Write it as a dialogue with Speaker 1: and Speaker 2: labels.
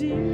Speaker 1: dear.